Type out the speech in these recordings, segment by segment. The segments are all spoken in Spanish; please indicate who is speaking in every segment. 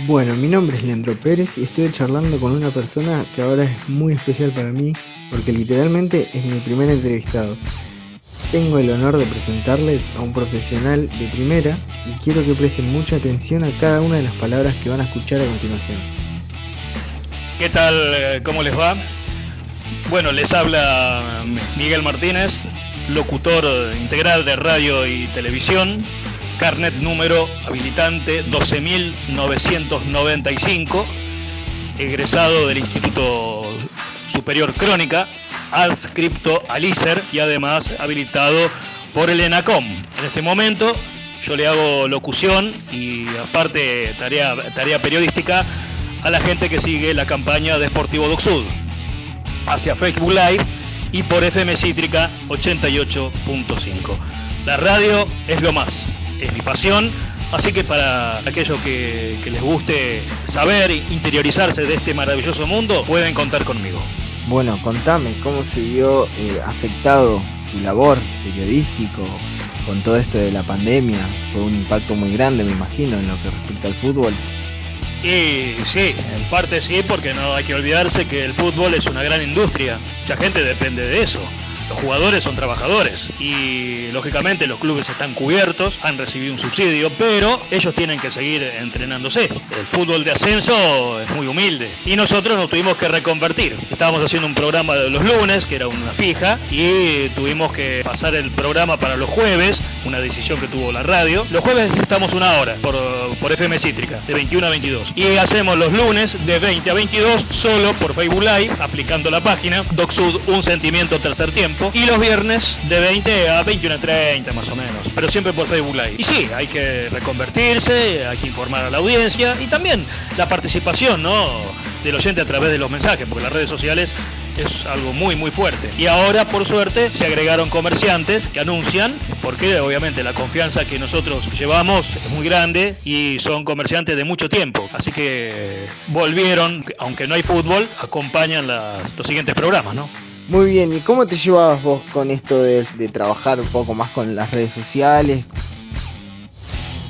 Speaker 1: Bueno, mi nombre es Leandro Pérez y estoy charlando con una persona que ahora es muy especial para mí porque literalmente es mi primer entrevistado. Tengo el honor de presentarles a un profesional de primera y quiero que presten mucha atención a cada una de las palabras que van a escuchar a continuación.
Speaker 2: ¿Qué tal? ¿Cómo les va? Bueno, les habla Miguel Martínez, locutor integral de radio y televisión, carnet número habilitante 12.995, egresado del Instituto Superior Crónica, adscripto al ISER y además habilitado por el ENACOM. En este momento yo le hago locución y aparte tarea, tarea periodística a la gente que sigue la campaña de Sportivo Doc Sud hacia Facebook Live y por FM Cítrica 88.5. La radio es lo más, es mi pasión, así que para aquellos que, les guste saber e interiorizarse de este maravilloso mundo, pueden contar conmigo.
Speaker 1: Bueno, contame, ¿cómo se vio eh, afectado tu labor periodístico con todo esto de la pandemia? Fue un impacto muy grande, me imagino, en lo que respecta al fútbol.
Speaker 2: Y sí, en parte sí, porque no hay que olvidarse que el fútbol es una gran industria. Mucha gente depende de eso. Los jugadores son trabajadores y lógicamente los clubes están cubiertos, han recibido un subsidio, pero ellos tienen que seguir entrenándose. El fútbol de ascenso es muy humilde y nosotros nos tuvimos que reconvertir. Estábamos haciendo un programa de los lunes, que era una fija, y tuvimos que pasar el programa para los jueves, una decisión que tuvo la radio. Los jueves estamos una hora por, por FM Cítrica, de 21 a 22. Y hacemos los lunes de 20 a 22 solo por Facebook Live, aplicando la página DocSud Un Sentimiento Tercer Tiempo y los viernes de 20 a 21 a 30 más o menos, pero siempre por Facebook Live. Y sí, hay que reconvertirse, hay que informar a la audiencia y también la participación ¿no? del oyente a través de los mensajes, porque las redes sociales es algo muy muy fuerte. Y ahora, por suerte, se agregaron comerciantes que anuncian, porque obviamente la confianza que nosotros llevamos es muy grande y son comerciantes de mucho tiempo. Así que volvieron, aunque no hay fútbol, acompañan los siguientes programas, ¿no?
Speaker 1: Muy bien, ¿y cómo te llevabas vos con esto de, trabajar un poco más con las redes sociales?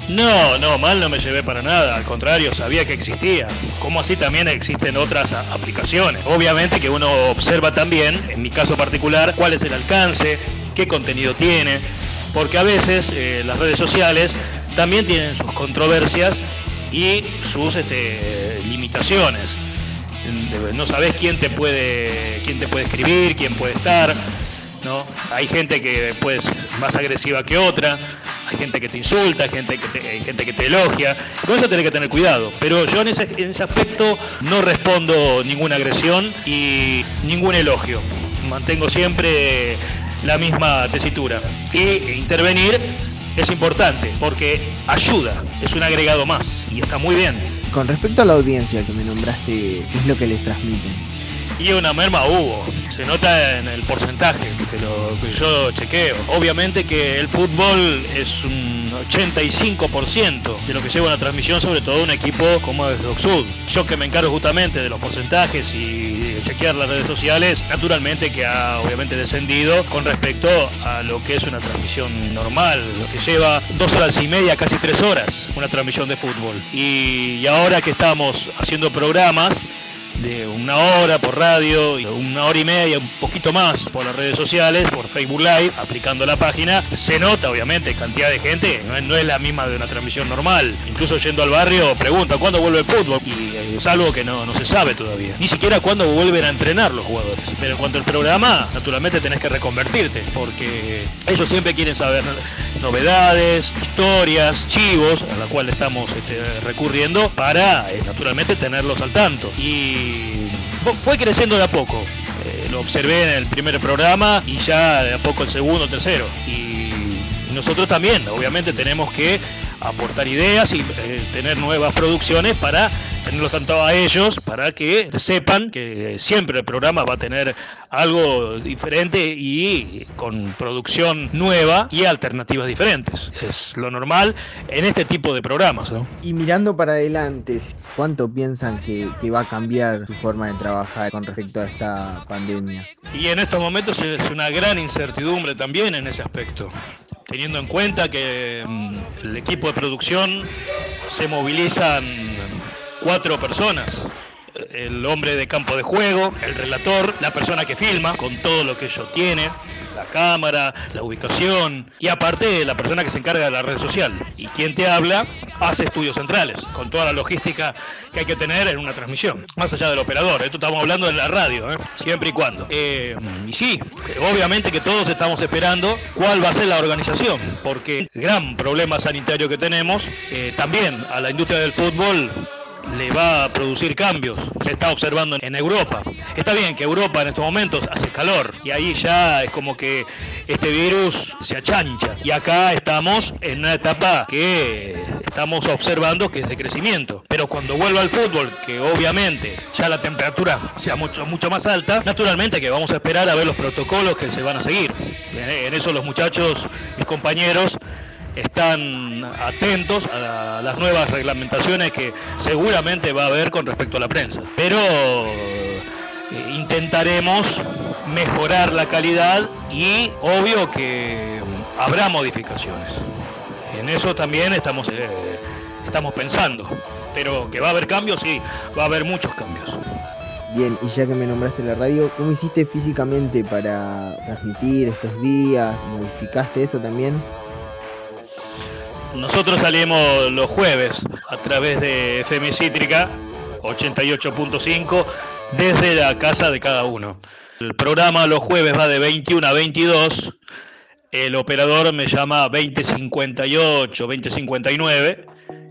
Speaker 2: No, no, mal no me llevé para nada, al contrario, sabía que existía, como así también existen otras aplicaciones. Obviamente que uno observa también, en mi caso particular, cuál es el alcance, qué contenido tiene, porque a veces eh, las redes sociales también tienen sus controversias y sus este, limitaciones no sabes quién te puede quién te puede escribir, quién puede estar, ¿no? Hay gente que puede ser más agresiva que otra, hay gente que te insulta, hay gente que te, gente que te elogia, con eso tenés que tener cuidado. Pero yo en ese, en ese aspecto no respondo ninguna agresión y ningún elogio. Mantengo siempre la misma tesitura. Y intervenir es importante porque ayuda, es un agregado más y está muy bien
Speaker 1: con respecto a la audiencia que me nombraste, ¿qué es lo que les transmiten?
Speaker 2: Y una merma hubo, se nota en el porcentaje que, lo, que yo chequeo. Obviamente que el fútbol es un 85% de lo que lleva una transmisión, sobre todo un equipo como es Docsud. Yo que me encargo justamente de los porcentajes y chequear las redes sociales, naturalmente que ha obviamente descendido con respecto a lo que es una transmisión normal, lo que lleva dos horas y media, casi tres horas, una transmisión de fútbol. y ahora que estamos haciendo programas, de una hora por radio, una hora y media, un poquito más por las redes sociales, por Facebook Live, aplicando la página, se nota obviamente cantidad de gente, no es, la misma de una transmisión normal. Incluso yendo al barrio pregunta cuándo vuelve el fútbol y eh, es algo que no, no se sabe todavía. Ni siquiera cuándo vuelven a entrenar los jugadores. Pero en cuanto al programa, naturalmente tenés que reconvertirte, porque ellos siempre quieren saber novedades, historias, chivos, a la cual estamos este, recurriendo para eh, naturalmente tenerlos al tanto. Y fue creciendo de a poco. Eh, lo observé en el primer programa y ya de a poco el segundo, tercero. Y nosotros también, obviamente, tenemos que aportar ideas y eh, tener nuevas producciones para tenerlos tanto a ellos, para que sepan que siempre el programa va a tener algo diferente y con producción nueva y alternativas diferentes. Es lo normal en este tipo de programas.
Speaker 1: Y mirando para adelante, ¿cuánto piensan que, que va a cambiar su forma de trabajar con respecto a esta pandemia?
Speaker 2: Y en estos momentos es una gran incertidumbre también en ese aspecto teniendo en cuenta que mm, el equipo de producción se movilizan cuatro personas el hombre de campo de juego, el relator, la persona que filma con todo lo que ello tiene, la cámara, la ubicación y aparte la persona que se encarga de la red social. Y quien te habla hace estudios centrales, con toda la logística que hay que tener en una transmisión, más allá del operador. Esto estamos hablando de la radio, ¿eh? siempre y cuando. Eh, y sí, obviamente que todos estamos esperando cuál va a ser la organización, porque gran problema sanitario que tenemos, eh, también a la industria del fútbol le va a producir cambios. Se está observando en Europa. Está bien que Europa en estos momentos hace calor y ahí ya es como que este virus se achancha. Y acá estamos en una etapa que estamos observando que es de crecimiento. Pero cuando vuelva al fútbol, que obviamente ya la temperatura sea mucho, mucho más alta, naturalmente que vamos a esperar a ver los protocolos que se van a seguir. En eso los muchachos, mis compañeros, están atentos a las nuevas reglamentaciones que seguramente va a haber con respecto a la prensa. Pero eh, intentaremos mejorar la calidad y obvio que habrá modificaciones. En eso también estamos, eh, estamos pensando. Pero que va a haber cambios, sí, va a haber muchos cambios.
Speaker 1: Bien, y ya que me nombraste la radio, ¿cómo hiciste físicamente para transmitir estos días? ¿Modificaste eso también?
Speaker 2: Nosotros salimos los jueves a través de FM Cítrica 88.5 desde la casa de cada uno. El programa los jueves va de 21 a 22. El operador me llama 2058, 2059.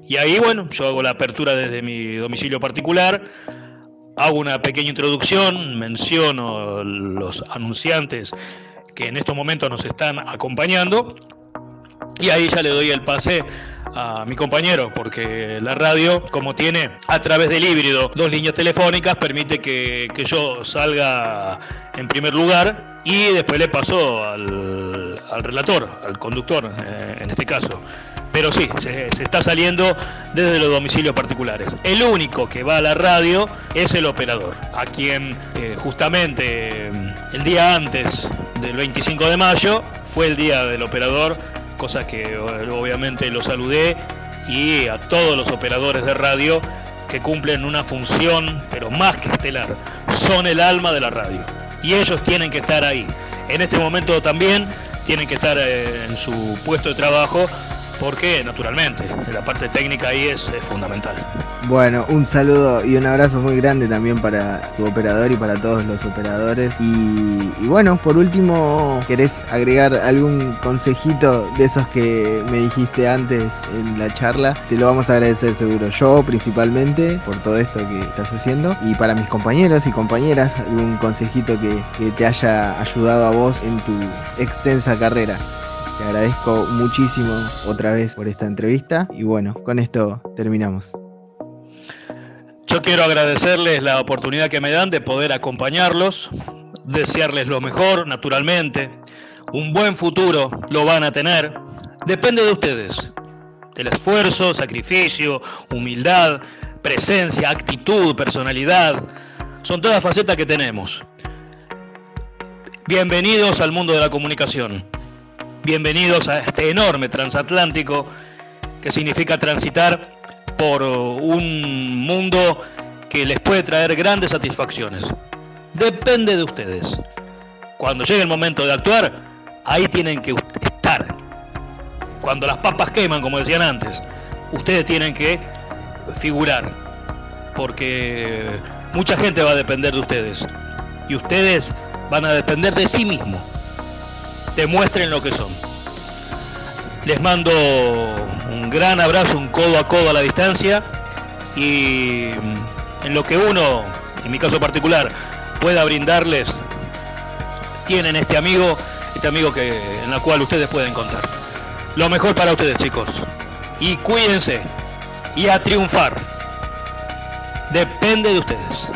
Speaker 2: Y ahí, bueno, yo hago la apertura desde mi domicilio particular. Hago una pequeña introducción, menciono los anunciantes que en estos momentos nos están acompañando y ahí ya le doy el pase a mi compañero, porque la radio, como tiene a través del híbrido dos líneas telefónicas, permite que, yo salga en primer lugar y después le paso al, relator, al conductor eh, en este caso. Pero sí, se, está saliendo desde los domicilios particulares. El único que va a la radio es el operador, a quien eh, justamente el día antes del 25 de mayo fue el día del operador cosa que obviamente lo saludé, y a todos los operadores de radio que cumplen una función, pero más que estelar, son el alma de la radio. Y ellos tienen que estar ahí. En este momento también tienen que estar eh, en su puesto de trabajo porque naturalmente la parte técnica ahí es, fundamental.
Speaker 1: Bueno, un saludo y un abrazo muy grande también para tu operador y para todos los operadores. Y, bueno, por último, ¿querés agregar algún consejito de esos que me dijiste antes en la charla? Te lo vamos a agradecer seguro, yo principalmente, por todo esto que estás haciendo. Y para mis compañeros y compañeras, algún consejito que, que te haya ayudado a vos en tu extensa carrera. Agradezco muchísimo otra vez por esta entrevista y bueno, con esto terminamos.
Speaker 2: Yo quiero agradecerles la oportunidad que me dan de poder acompañarlos, desearles lo mejor, naturalmente. Un buen futuro lo van a tener. Depende de ustedes. Del esfuerzo, sacrificio, humildad, presencia, actitud, personalidad. Son todas facetas que tenemos. Bienvenidos al mundo de la comunicación. Bienvenidos a este enorme transatlántico que significa transitar por un mundo que les puede traer grandes satisfacciones. Depende de ustedes. Cuando llegue el momento de actuar, ahí tienen que estar. Cuando las papas queman, como decían antes, ustedes tienen que figurar. Porque mucha gente va a depender de ustedes. Y ustedes van a depender de sí mismos demuestren lo que son. Les mando un gran abrazo, un codo a codo a la distancia y en lo que uno, en mi caso particular, pueda brindarles, tienen este amigo, este amigo que, en la cual ustedes pueden contar. Lo mejor para ustedes, chicos. Y cuídense y a triunfar. Depende de ustedes.